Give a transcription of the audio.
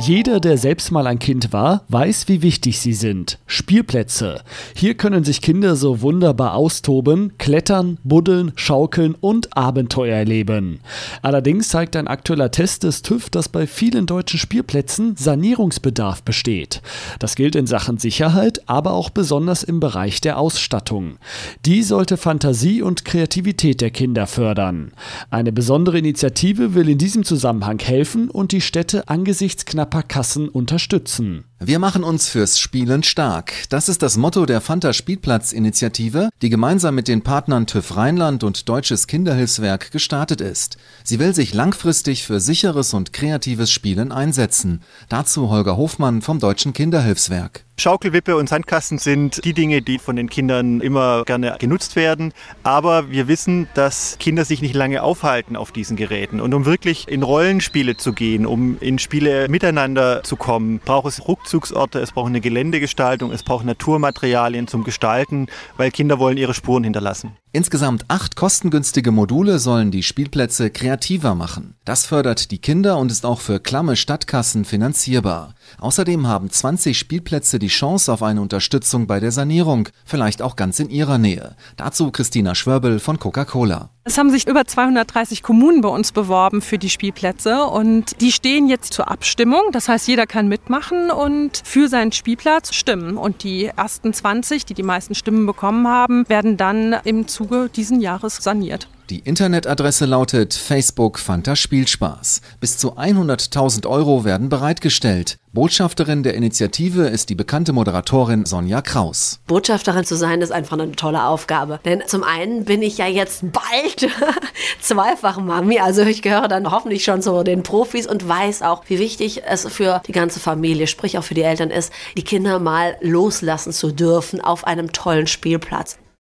Jeder, der selbst mal ein Kind war, weiß, wie wichtig sie sind. Spielplätze. Hier können sich Kinder so wunderbar austoben, klettern, buddeln, schaukeln und Abenteuer erleben. Allerdings zeigt ein aktueller Test des TÜV, dass bei vielen deutschen Spielplätzen Sanierungsbedarf besteht. Das gilt in Sachen Sicherheit, aber auch besonders im Bereich der Ausstattung. Die sollte Fantasie und Kreativität der Kinder fördern. Eine besondere Initiative will in diesem Zusammenhang helfen und die Städte angesichts knapper Kassen unterstützen. Wir machen uns fürs Spielen stark. Das ist das Motto der Fanta Spielplatz-Initiative, die gemeinsam mit den Partnern TÜV Rheinland und Deutsches Kinderhilfswerk gestartet ist. Sie will sich langfristig für sicheres und kreatives Spielen einsetzen. Dazu Holger Hofmann vom Deutschen Kinderhilfswerk. Schaukelwippe und Sandkasten sind die Dinge, die von den Kindern immer gerne genutzt werden. Aber wir wissen, dass Kinder sich nicht lange aufhalten auf diesen Geräten. Und um wirklich in Rollenspiele zu gehen, um in Spiele miteinander zu kommen, braucht es Rückzugsorte, es braucht eine Geländegestaltung, es braucht Naturmaterialien zum Gestalten, weil Kinder wollen ihre Spuren hinterlassen. Insgesamt acht kostengünstige Module sollen die Spielplätze kreativer machen. Das fördert die Kinder und ist auch für klamme Stadtkassen finanzierbar. Außerdem haben 20 Spielplätze die Chance auf eine Unterstützung bei der Sanierung, vielleicht auch ganz in ihrer Nähe. Dazu Christina Schwörbel von Coca-Cola. Es haben sich über 230 Kommunen bei uns beworben für die Spielplätze und die stehen jetzt zur Abstimmung. Das heißt, jeder kann mitmachen und für seinen Spielplatz stimmen. Und die ersten 20, die die meisten Stimmen bekommen haben, werden dann im Zuge diesen Jahres saniert. Die Internetadresse lautet Facebook Fanta Spielspaß. Bis zu 100.000 Euro werden bereitgestellt. Botschafterin der Initiative ist die bekannte Moderatorin Sonja Kraus. Botschafterin zu sein ist einfach eine tolle Aufgabe. Denn zum einen bin ich ja jetzt bald zweifach Mami, also ich gehöre dann hoffentlich schon zu den Profis und weiß auch, wie wichtig es für die ganze Familie, sprich auch für die Eltern ist, die Kinder mal loslassen zu dürfen auf einem tollen Spielplatz.